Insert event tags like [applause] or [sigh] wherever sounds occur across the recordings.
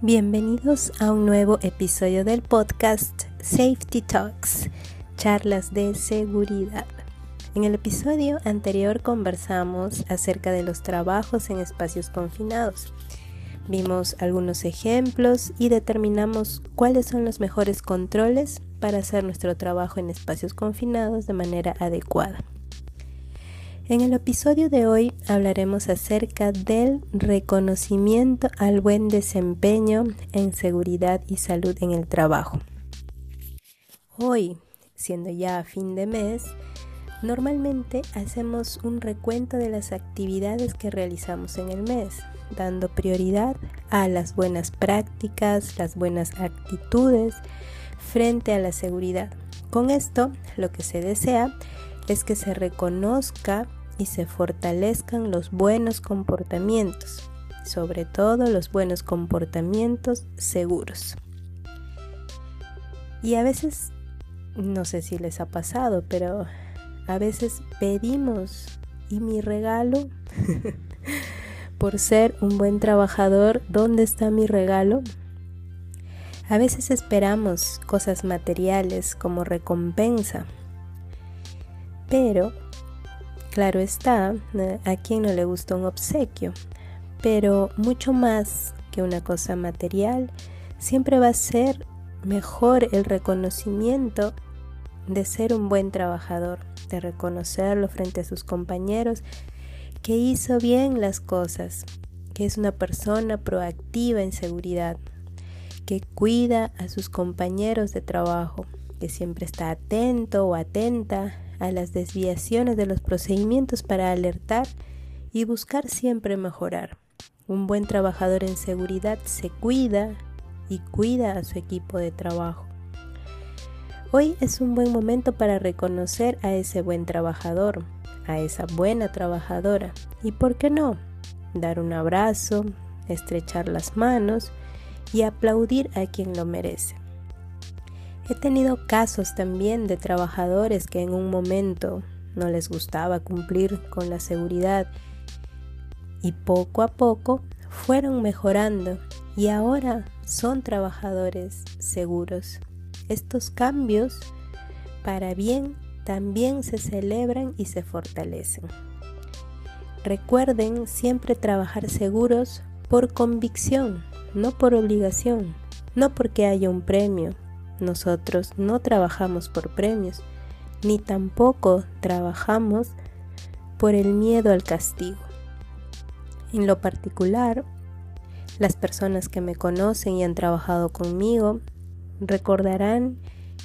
Bienvenidos a un nuevo episodio del podcast Safety Talks, charlas de seguridad. En el episodio anterior conversamos acerca de los trabajos en espacios confinados. Vimos algunos ejemplos y determinamos cuáles son los mejores controles para hacer nuestro trabajo en espacios confinados de manera adecuada. En el episodio de hoy hablaremos acerca del reconocimiento al buen desempeño en seguridad y salud en el trabajo. Hoy, siendo ya fin de mes, normalmente hacemos un recuento de las actividades que realizamos en el mes, dando prioridad a las buenas prácticas, las buenas actitudes frente a la seguridad. Con esto, lo que se desea es que se reconozca y se fortalezcan los buenos comportamientos, sobre todo los buenos comportamientos seguros. Y a veces, no sé si les ha pasado, pero a veces pedimos, ¿y mi regalo? [laughs] Por ser un buen trabajador, ¿dónde está mi regalo? A veces esperamos cosas materiales como recompensa, pero Claro está, a quien no le gusta un obsequio, pero mucho más que una cosa material, siempre va a ser mejor el reconocimiento de ser un buen trabajador, de reconocerlo frente a sus compañeros, que hizo bien las cosas, que es una persona proactiva en seguridad, que cuida a sus compañeros de trabajo, que siempre está atento o atenta a las desviaciones de los procedimientos para alertar y buscar siempre mejorar. Un buen trabajador en seguridad se cuida y cuida a su equipo de trabajo. Hoy es un buen momento para reconocer a ese buen trabajador, a esa buena trabajadora y, ¿por qué no?, dar un abrazo, estrechar las manos y aplaudir a quien lo merece. He tenido casos también de trabajadores que en un momento no les gustaba cumplir con la seguridad y poco a poco fueron mejorando y ahora son trabajadores seguros. Estos cambios para bien también se celebran y se fortalecen. Recuerden siempre trabajar seguros por convicción, no por obligación, no porque haya un premio, nosotros no trabajamos por premios, ni tampoco trabajamos por el miedo al castigo. En lo particular, las personas que me conocen y han trabajado conmigo recordarán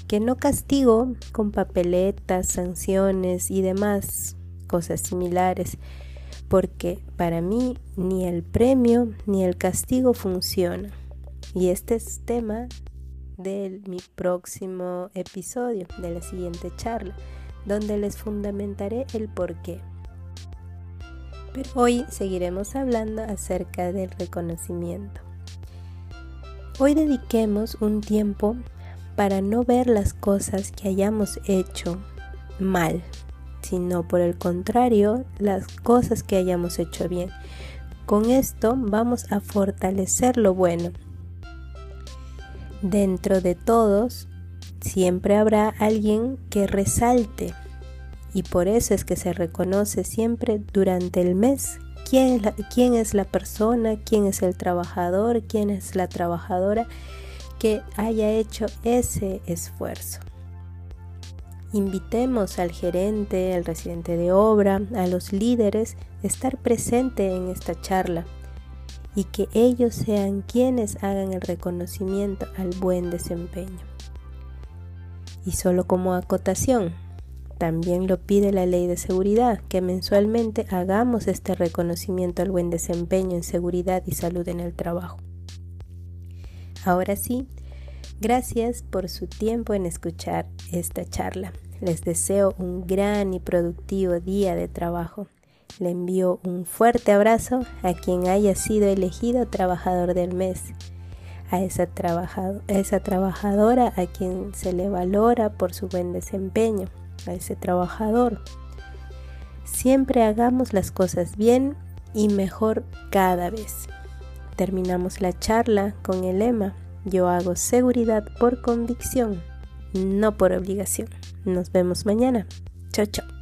que no castigo con papeletas, sanciones y demás cosas similares, porque para mí ni el premio ni el castigo funciona. Y este es tema de mi próximo episodio, de la siguiente charla, donde les fundamentaré el por qué. Pero hoy seguiremos hablando acerca del reconocimiento. Hoy dediquemos un tiempo para no ver las cosas que hayamos hecho mal, sino por el contrario, las cosas que hayamos hecho bien. Con esto vamos a fortalecer lo bueno Dentro de todos siempre habrá alguien que resalte y por eso es que se reconoce siempre durante el mes quién es la, quién es la persona, quién es el trabajador, quién es la trabajadora que haya hecho ese esfuerzo. Invitemos al gerente, al residente de obra, a los líderes a estar presente en esta charla y que ellos sean quienes hagan el reconocimiento al buen desempeño. Y solo como acotación, también lo pide la ley de seguridad, que mensualmente hagamos este reconocimiento al buen desempeño en seguridad y salud en el trabajo. Ahora sí, gracias por su tiempo en escuchar esta charla. Les deseo un gran y productivo día de trabajo. Le envío un fuerte abrazo a quien haya sido elegido trabajador del mes, a esa, esa trabajadora a quien se le valora por su buen desempeño, a ese trabajador. Siempre hagamos las cosas bien y mejor cada vez. terminamos la charla con el lema Yo hago seguridad por convicción, no por obligación. Nos vemos mañana. Chao, chao.